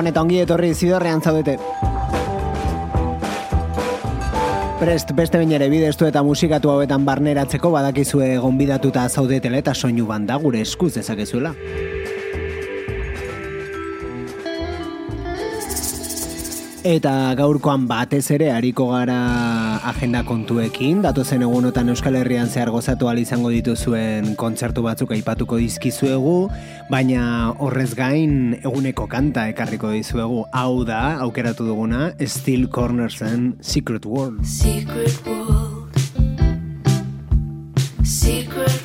Gabon eta ongi etorri zidorrean zaudete. Prest beste bain ere bidestu eta musikatu hauetan barneratzeko badakizue gonbidatuta zaudetela eta soinu banda gure eskuz dezakezuela. Eta gaurkoan batez ere hariko gara agenda kontuekin, datozen egunotan Euskal Herrian zehar gozatu izango dituzuen kontzertu batzuk aipatuko dizkizuegu, baina horrez gain eguneko kanta ekarriko dizuegu. Hau da, aukeratu duguna, Steel Cornersen Secret World. Secret world. Secret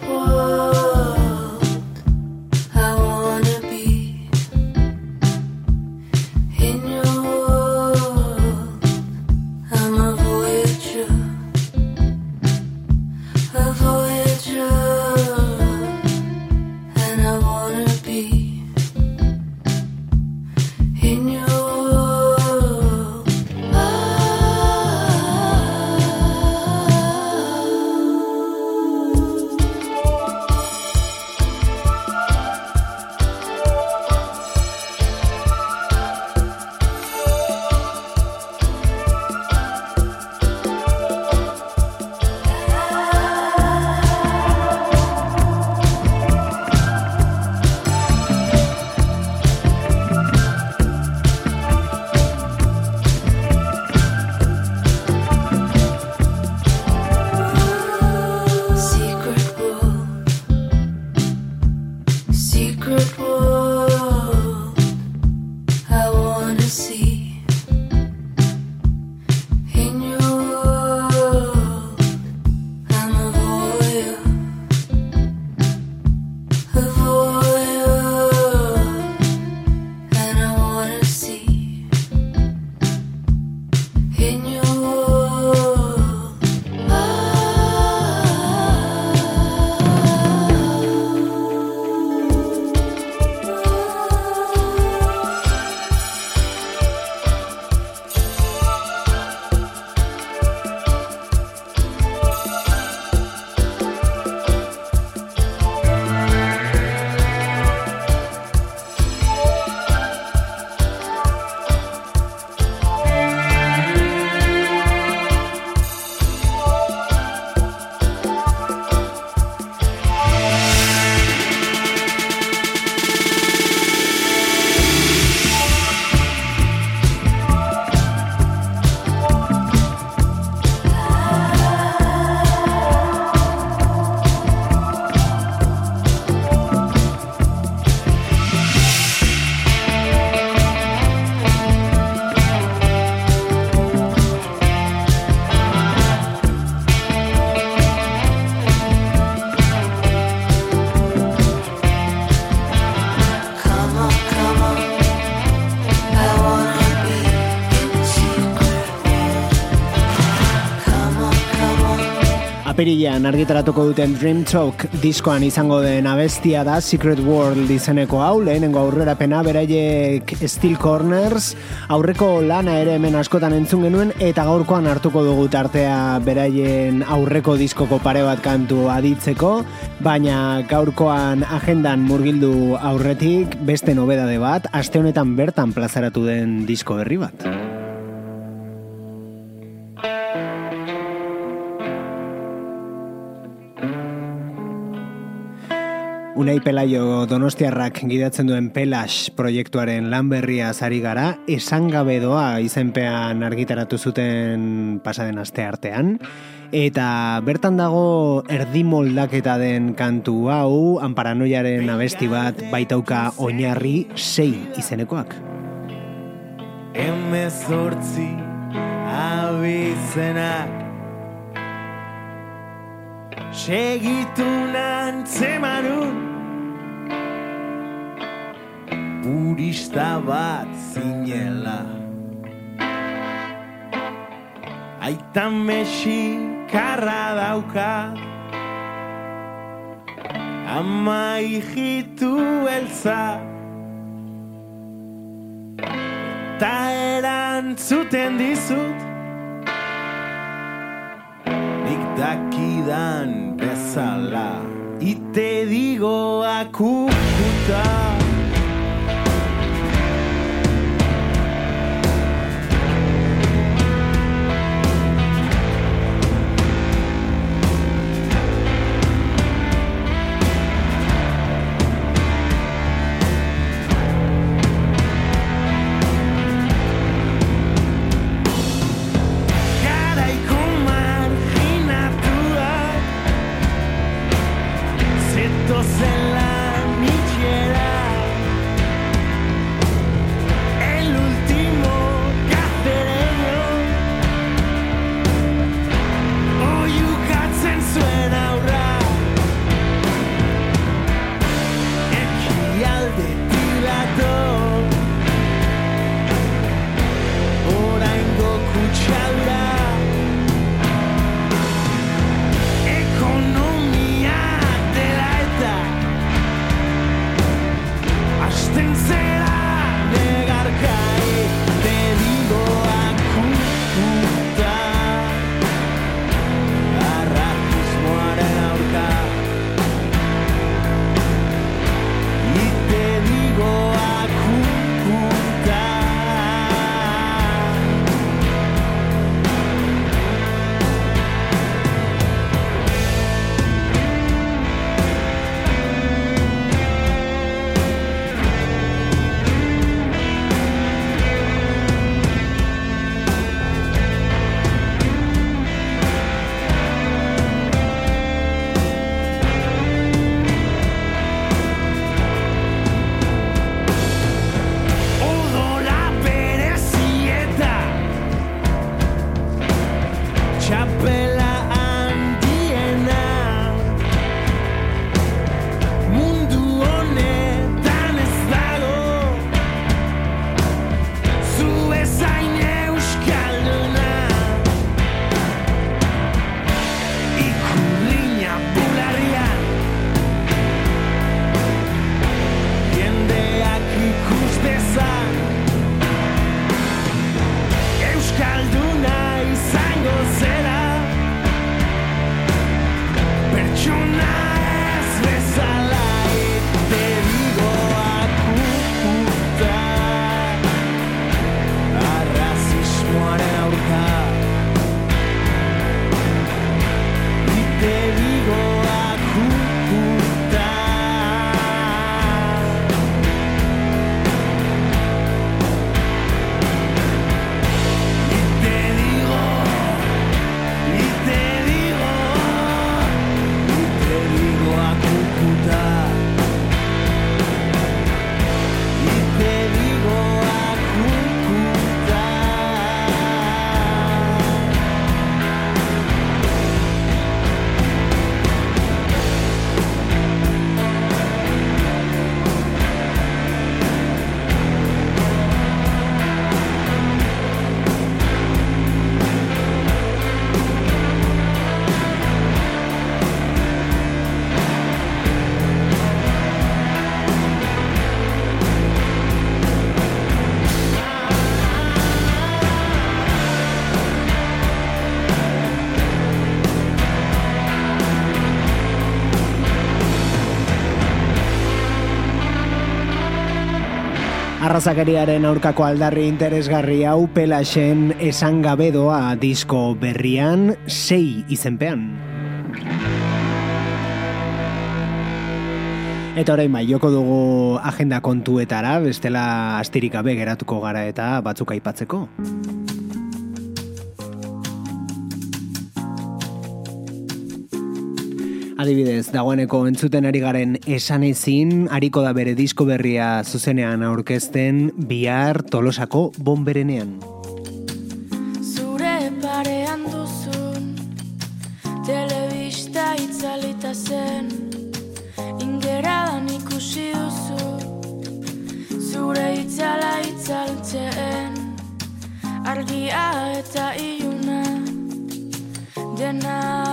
Apirilean argitaratuko duten Dream Talk diskoan izango den abestia da Secret World izeneko hau, lehenengo aurrerapena beraiek Steel Corners, aurreko lana ere hemen askotan entzun genuen, eta gaurkoan hartuko dugu tartea beraien aurreko diskoko pare bat kantu aditzeko, baina gaurkoan agendan murgildu aurretik beste nobedade bat, aste honetan bertan plazaratu den disko berri bat. Unai Pelaio Donostiarrak gidatzen duen Pelas proiektuaren lan berria zari gara, esan gabe doa izenpean argitaratu zuten pasaden aste artean. Eta bertan dago erdi moldaketa den kantu hau, anparanoiaren abesti bat baitauka oinarri sei izenekoak. emezortzi abizenak segitu nantzemanun Purista bat zinela. Aita mexikarra dauka. Ama hijitu elza Ta erantzuten dizut. Nik dakidan bezala Ite digo akukuta Arrazakeriaren aurkako aldarri interesgarri hau pelaxen esan gabe doa disko berrian sei izenpean. Eta orain bai, joko dugu agenda kontuetara, bestela astirik gabe geratuko gara eta batzuk aipatzeko. Adibidez, dagoeneko entzuten ari garen esan ezin, ariko da bere disko berria zuzenean aurkezten bihar tolosako bomberenean. Zure parean duzun, telebista itzalita zen, ingeradan ikusi duzu, zure itzala itzaltzen, argia eta iluna, dena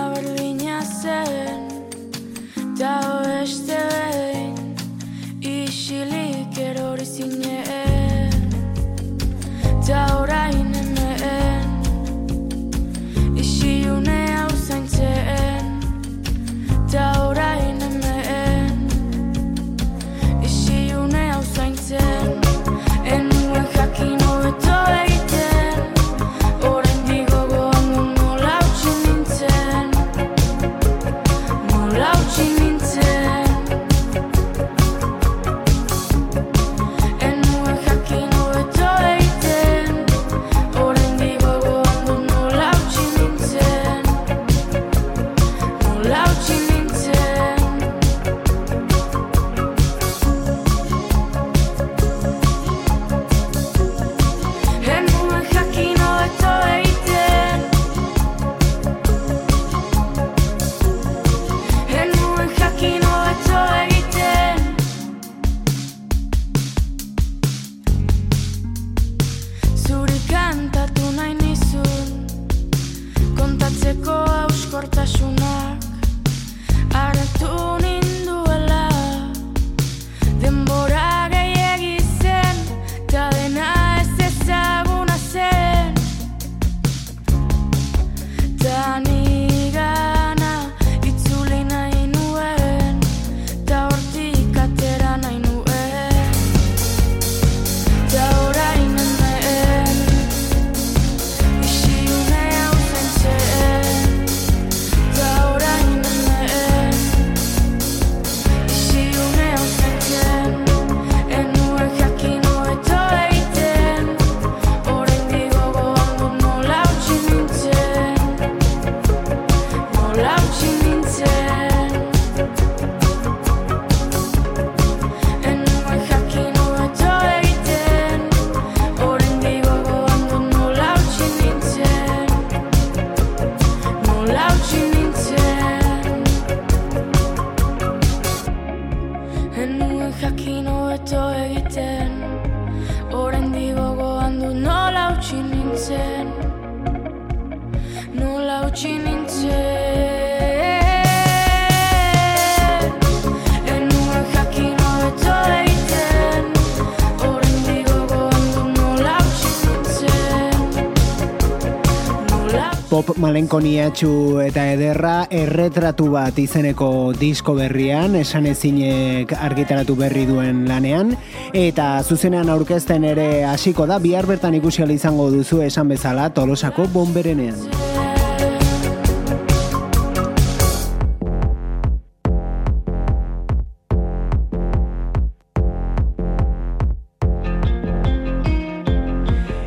malenkoniatxu eta ederra erretratu bat izeneko disko berrian, esan ezinek argitaratu berri duen lanean, eta zuzenean aurkezten ere hasiko da, bihar bertan ikusial izango duzu esan bezala tolosako bomberenean.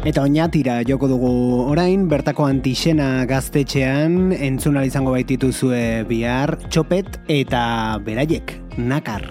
Eta oinatira joko dugu orain, bertako antixena gaztetxean, entzunal izango baititu zue bihar, txopet eta beraiek. Nakar.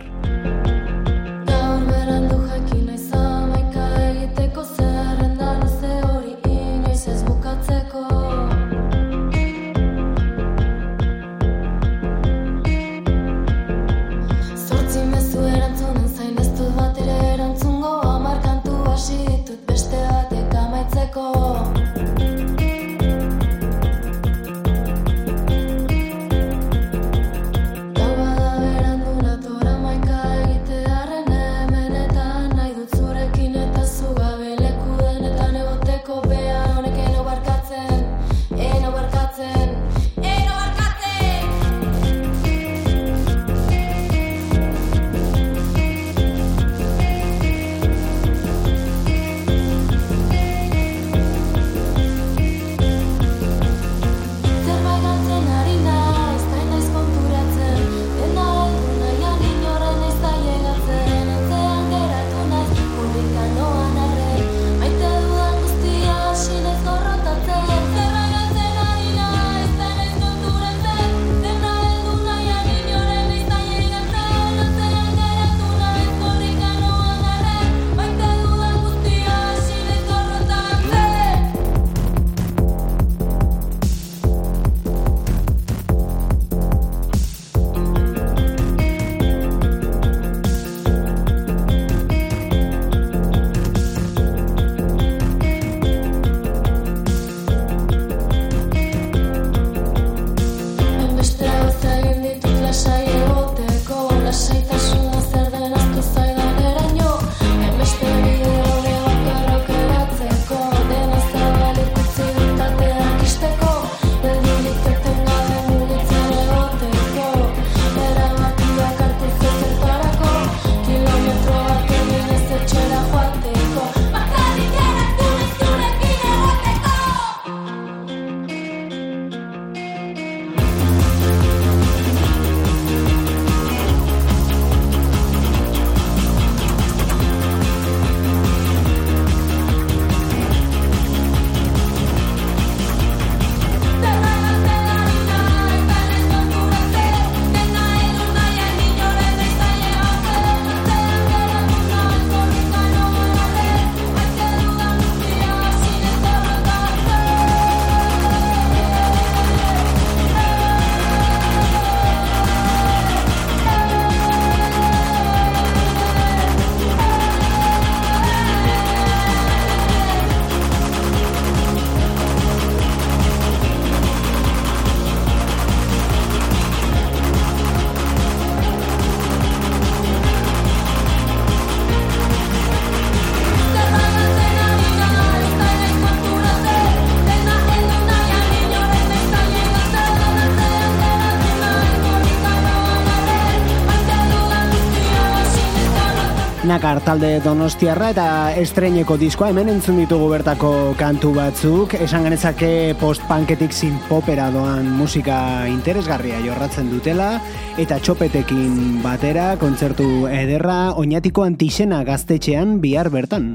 Anakar talde donostiarra eta estreineko diskoa hemen entzun ditugu bertako kantu batzuk. Esan genezake post-punketik sinpopera doan musika interesgarria jorratzen dutela eta txopetekin batera kontzertu ederra oinatiko antixena gaztetxean bihar bertan.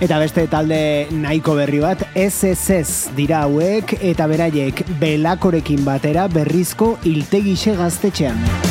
Eta beste talde nahiko berri bat, SSS dira hauek eta beraiek belakorekin batera berrizko iltegixe gaztetxean.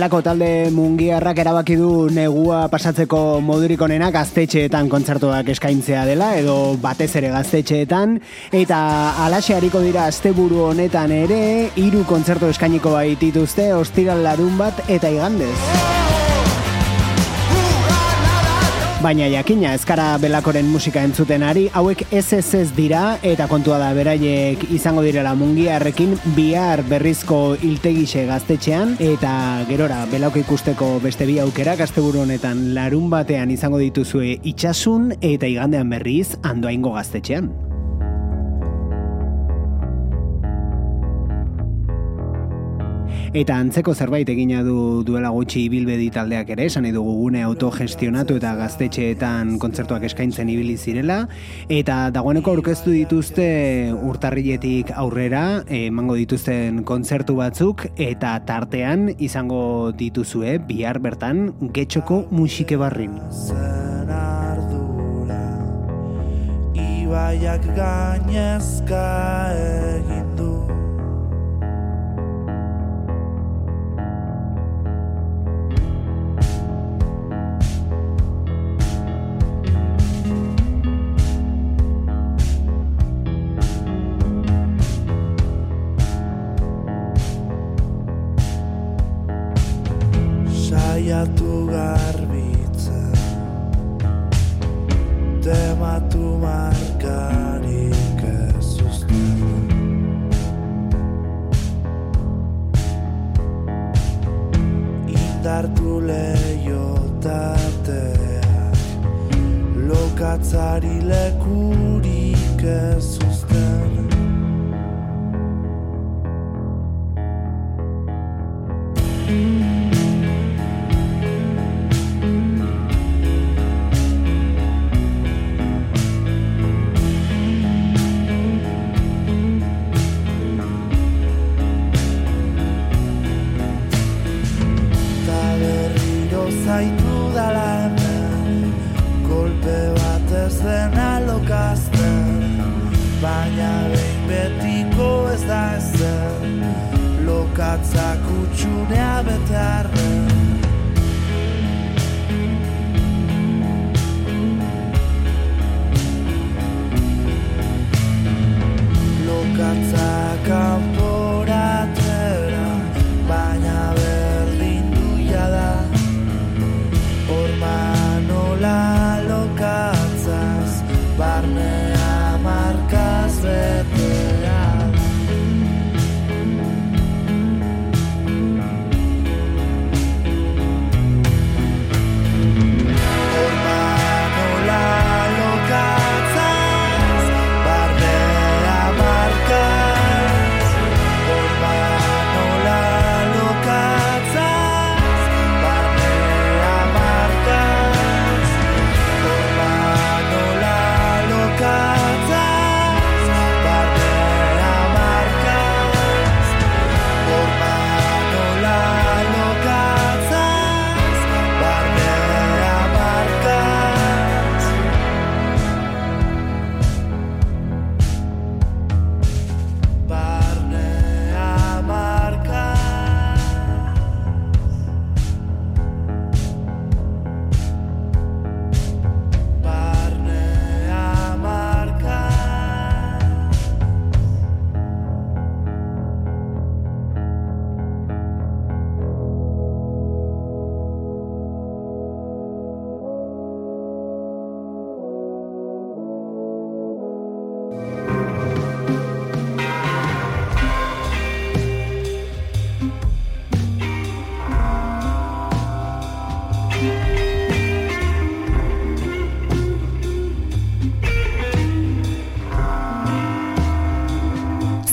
Belako talde mungiarrak erabaki du negua pasatzeko modurik onena gaztetxeetan kontzertuak eskaintzea dela edo batez ere gaztetxeetan eta alaxe hariko dira asteburu honetan ere hiru kontzertu eskainiko baitituzte ostiral larun bat eta igandez. Baina jakina, ezkara belakoren musika entzuten ari, hauek SSS dira eta kontua da beraiek izango direla mungiarrekin bihar berrizko iltegixe gaztetxean eta gerora belauko ikusteko beste bi aukera asteburu honetan larun batean izango dituzue itxasun eta igandean berriz andoaingo gaztetxean. Eta antzeko zerbait egina du duela gutxi ibilbedi taldeak ere, esan dugu gune autogestionatu eta gaztetxeetan kontzertuak eskaintzen ibili zirela, eta dagoeneko aurkeztu dituzte urtarriletik aurrera, emango dituzten kontzertu batzuk, eta tartean izango dituzue bihar bertan getxoko musike barrin. Ibaiak gainezka egin du zaitu dala hemen Kolpe bat ez den alokazten Baina behin betiko ez da ezen Lokatzak utxunea betarren Lokatzak hau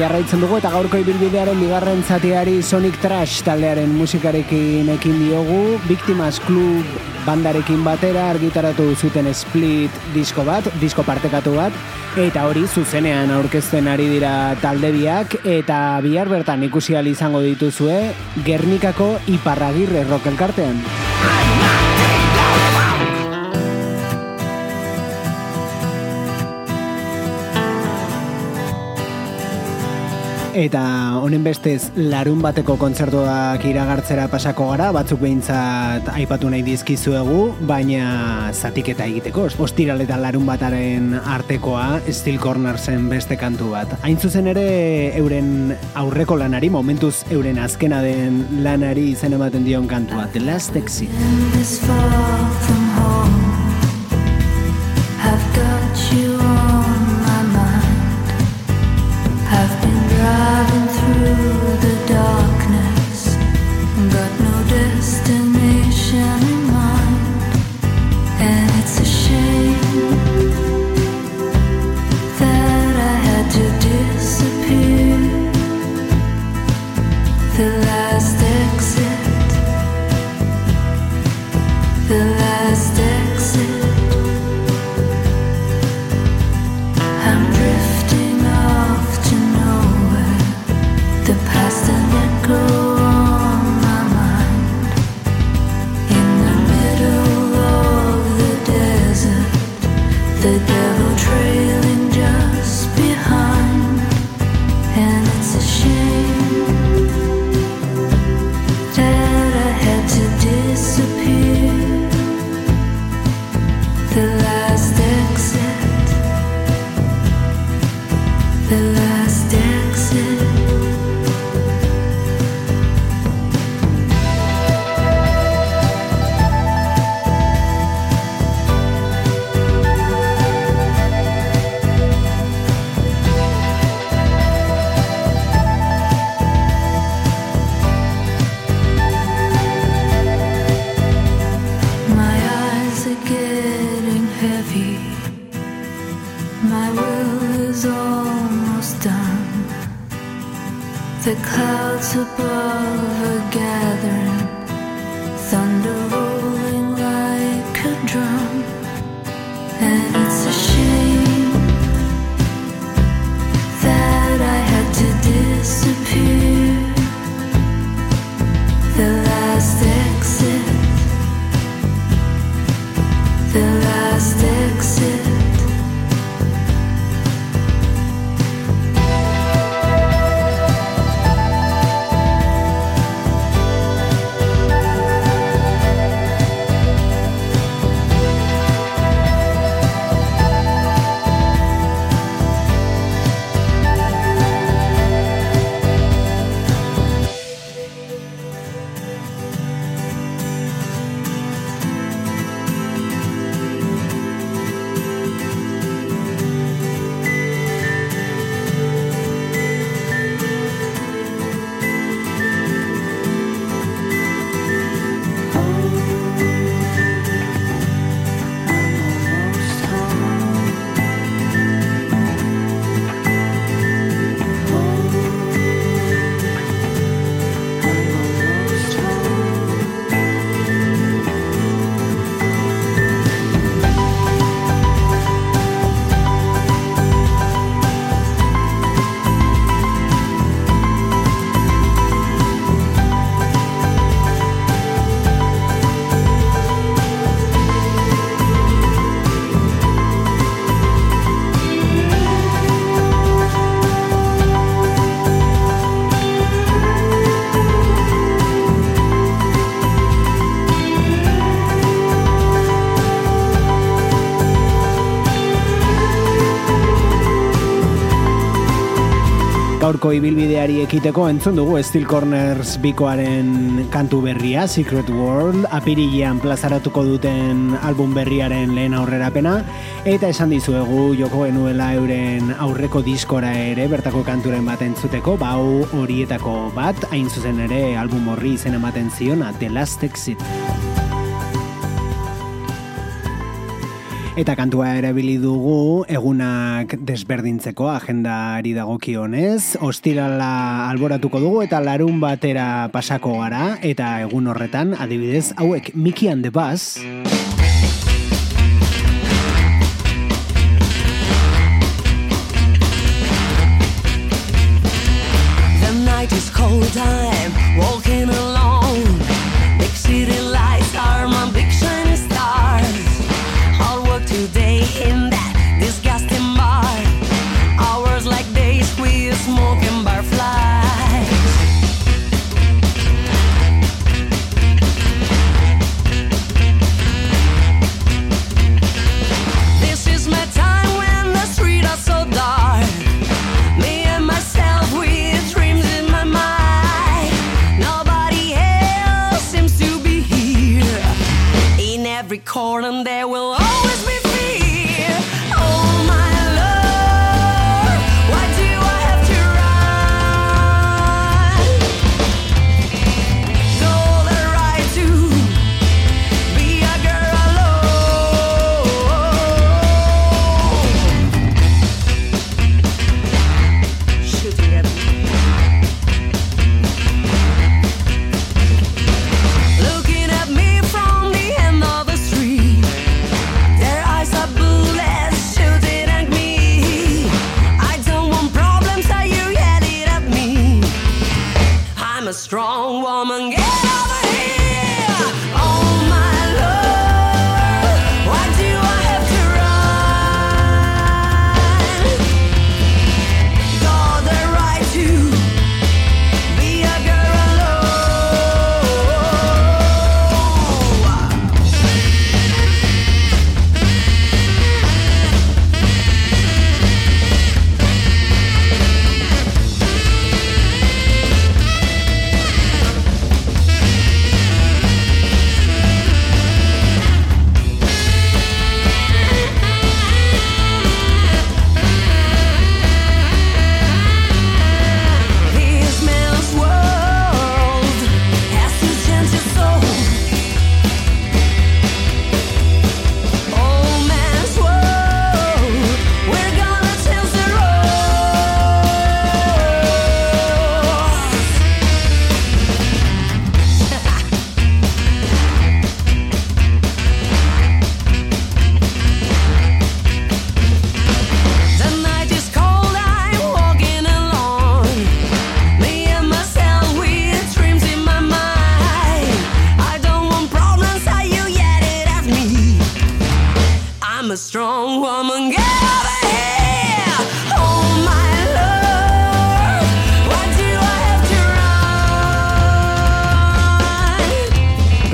Jarraitzen dugu eta gaurko ibilbidearen bigarren zatiari Sonic Trash taldearen musikarekin ekin diogu Victimas Club bandarekin batera argitaratu zuten split disko bat, disko partekatu bat eta hori zuzenean aurkezten ari dira talde biak eta bihar bertan ikusi izango dituzue Gernikako Iparragirre rock elkartean. Eta honen bestez larun bateko kontzertuak iragartzera pasako gara, batzuk behintzat aipatu nahi dizkizuegu, baina zatiketa egiteko. Ostiral eta larun bataren artekoa Steel Cornersen beste kantu bat. Hain zuzen ere euren aurreko lanari, momentuz euren azkena den lanari izen ematen dion kantua, The Last Exit. The last exit. Gaurko ibilbideari ekiteko entzun dugu Steel Corners bikoaren kantu berria, Secret World, apirilean plazaratuko duten album berriaren lehen aurrerapena, eta esan dizuegu joko genuela euren aurreko diskora ere bertako kanturen bat entzuteko, bau horietako bat, hain zuzen ere album horri izen ematen ziona, The Last Exit. Eta kantua erabili dugu egunak desberdintzeko agendari dagokionez, ostirala alboratuko dugu eta larun batera pasako gara. Eta egun horretan adibidez hauek Mickey and the Buzz. The night is cold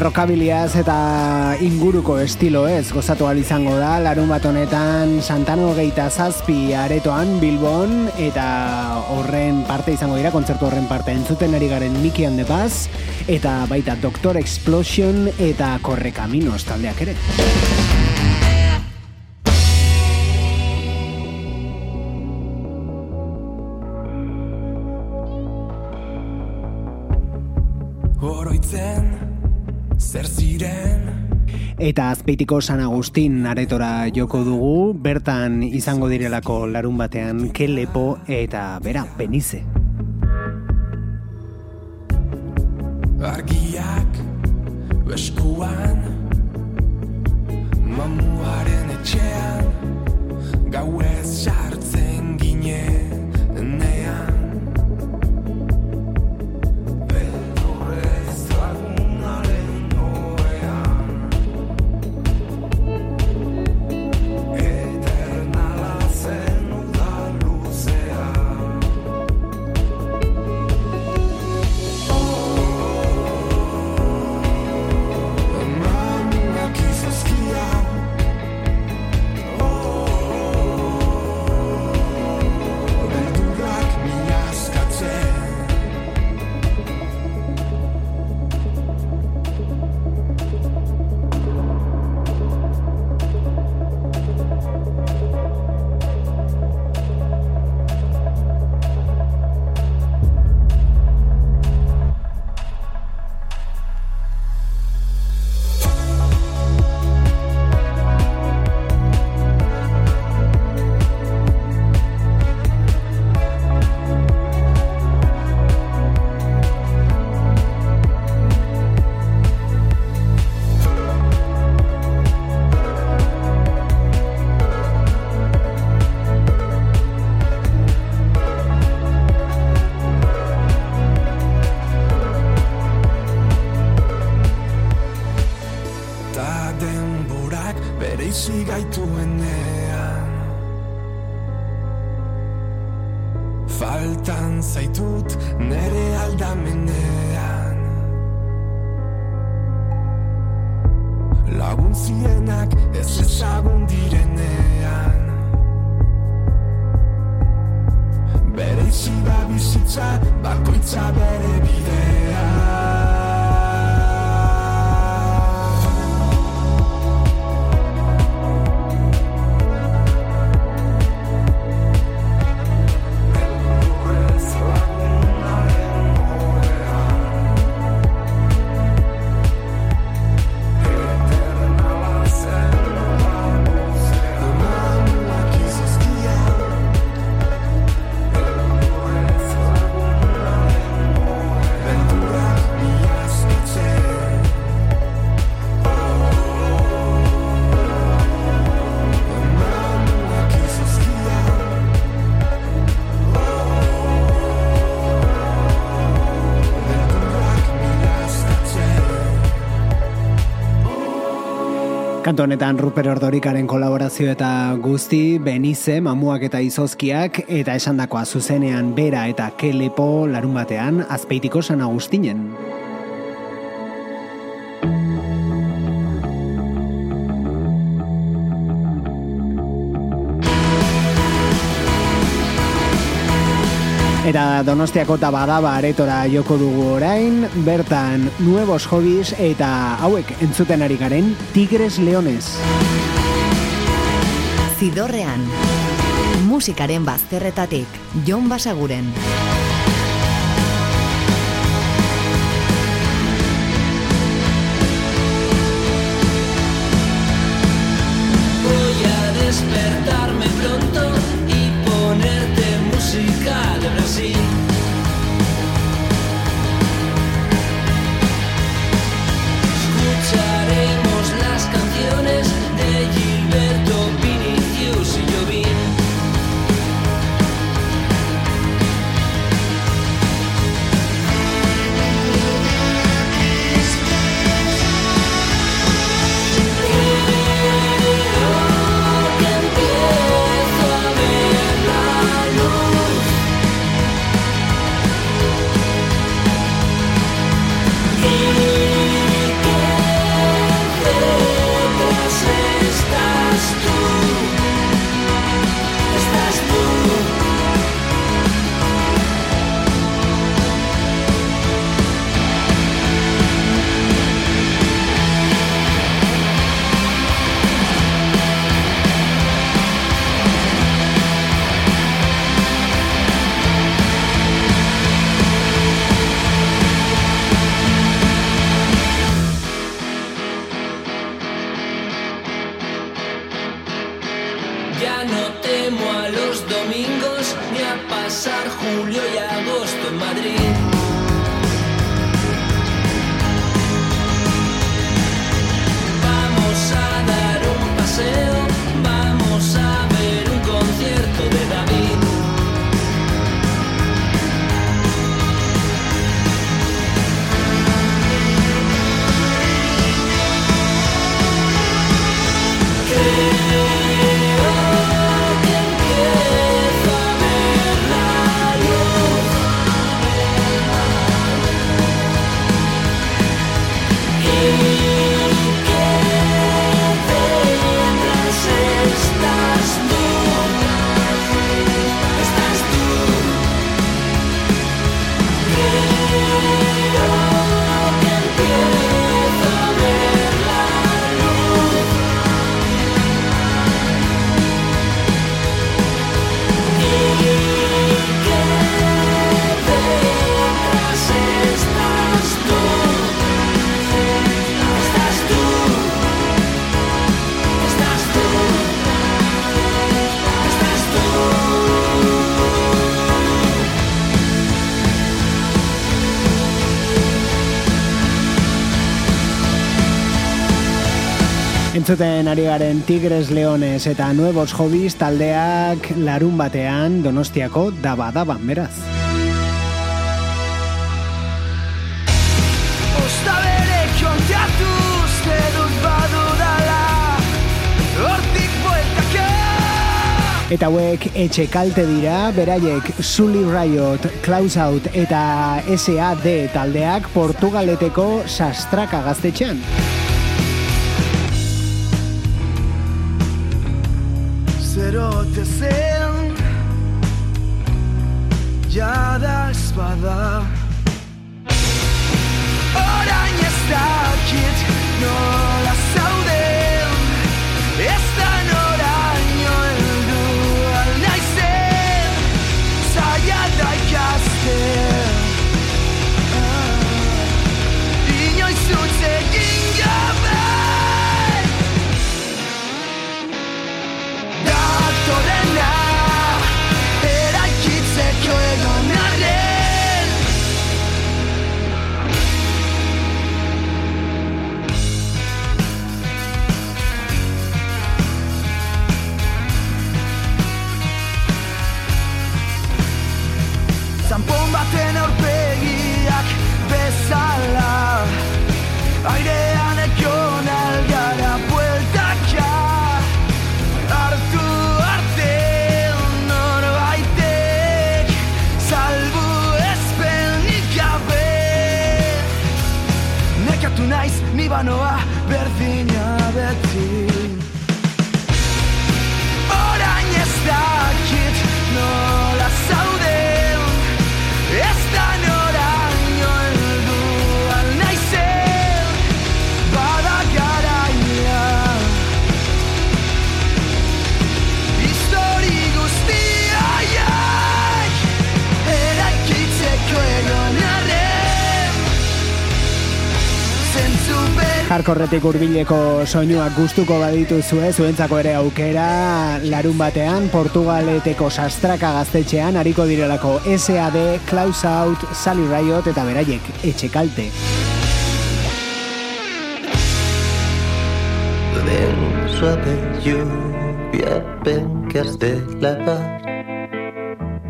rockabiliaz eta inguruko estilo ez gozatu izango da larun bat honetan Santano geita zazpi aretoan Bilbon eta horren parte izango dira, kontzertu horren parte entzuten ari garen Miki and the eta baita Doctor Explosion eta Correcaminos taldeak ere. Eta azpeitiko San Agustin aretora joko dugu, bertan izango direlako larun batean kelepo eta bera, benize. Argiak beskuan Mamuaren etxean Gauez jarri Kantu honetan Ruper Ordorikaren kolaborazio eta guzti, Benize, Mamuak eta Izozkiak, eta esandakoa zuzenean Bera eta Kelepo larun batean, azpeitiko San Agustinen. Eta Donostiako tabadaba aretora joko dugu orain, bertan nuevos hobbies eta hauek entzuten ari garen Tigres Leones. Zidorrean. Musikaren bazterretatik, Jon Basaguren. Entzuten ari garen Tigres Leones eta Nuevos Hobbies taldeak larun batean Donostiako daba daba, beraz. Osta bere kontatuz Ledut badudala Hor Eta hauek etxe kalte dira, beraiek Sully Riot, Klaus Out eta SAD taldeak Portugaleteko sastraka gaztetxean. Jada espada. Orain ez dakit nola ber Jarkorretik hurbileko soinuak gustuko badituzue, zuentzako ere aukera, larun batean, Portugaleteko sastraka gaztetxean, hariko direlako SAD, Klaus Out, Sally Riot eta beraiek, etxe kalte. Ven suave lluvia, ven que has de lavar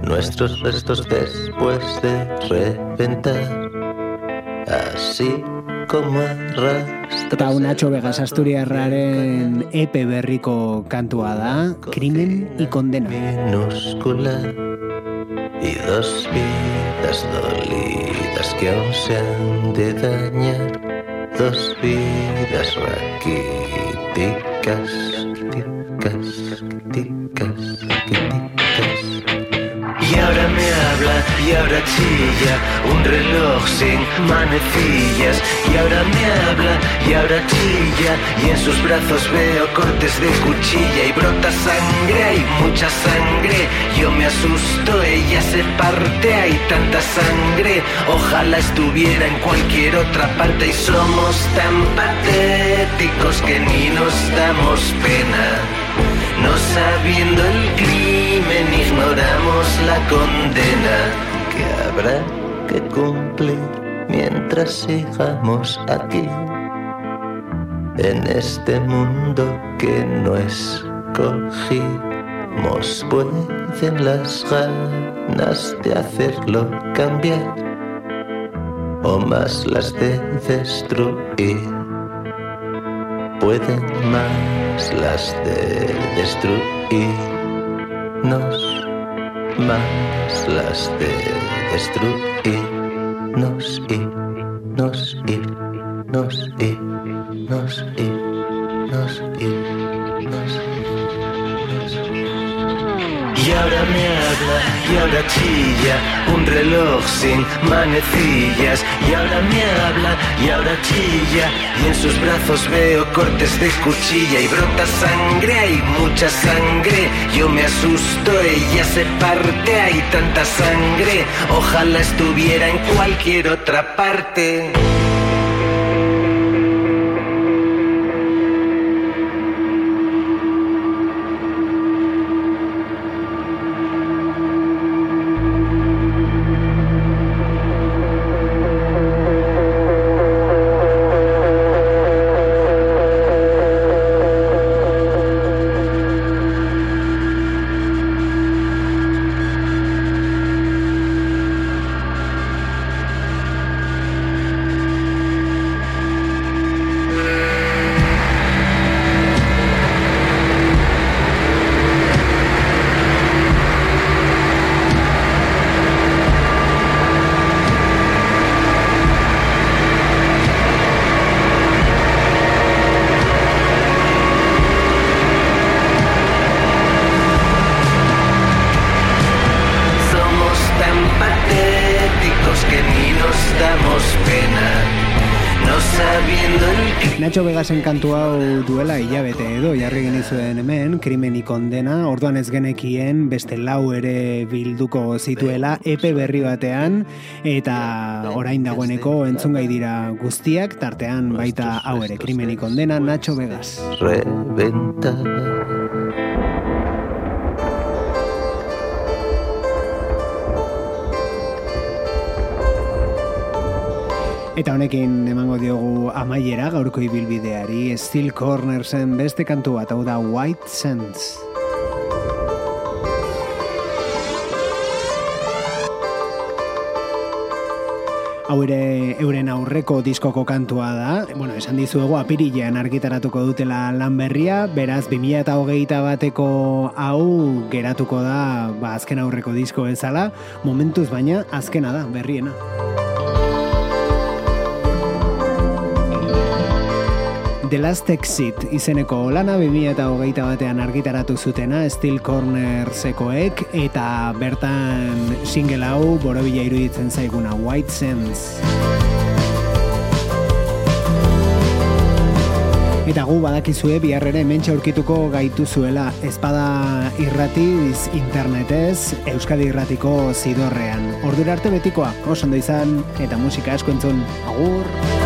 nuestros restos después de reventar. Así como. Eta un Nacho Vegas Asturiarraren epe berriko kantua da, Krimen y Condena. minúscula y dos vidas dolidas que aún se han de dañar. Dos vidas raquíticas, ticas, ticas, ticas. Y ahora chilla un reloj sin manecillas. Y ahora me habla y ahora chilla y en sus brazos veo cortes de cuchilla y brota sangre, hay mucha sangre. Yo me asusto, ella se parte, hay tanta sangre. Ojalá estuviera en cualquier otra parte y somos tan patéticos que ni nos damos pena. No sabiendo el crimen ignoramos la condena habrá que cumplir mientras sigamos aquí en este mundo que no escogimos. Pueden las ganas de hacerlo cambiar o más las de destruir pueden más las de destruirnos, más las de destruirnos nos y nos y nos y nos y nos y ahora me habla y ahora chilla un reloj sin manecillas. Y ahora me habla y ahora chilla y en sus brazos veo cortes de cuchilla. Y brota sangre, hay mucha sangre, yo me asusto, ella se parte, hay tanta sangre, ojalá estuviera en cualquier otra parte. Nacho Vegasen kantu hau duela hilabete edo jarri genizuen hemen, krimeni kondena, orduan ez genekien beste lau ere bilduko zituela epe berri batean, eta orain dagoeneko entzungai dira guztiak, tartean baita hau ere krimeni kondena Nacho Vegas. reventar. Eta honekin emango diogu amaiera gaurko ibilbideari Steel Cornersen beste kantu bat, hau da White Sands. Hau ere euren aurreko diskoko kantua da. Bueno, esan dizuegu apirilean argitaratuko dutela lan berria, beraz 2008 bateko hau geratuko da ba, azken aurreko disko bezala, momentuz baina azkena da, berriena. The Last Exit izeneko lana 2008 batean argitaratu zutena Steel Corner sekoek eta bertan single hau borobila iruditzen zaiguna White Sands. Eta gu badakizue bihar ere hementxe aurkituko gaitu zuela ezpada irratiz internetez Euskadi irratiko zidorrean. Ordura arte betikoa, oso ondo izan eta musika asko entzun. Agur!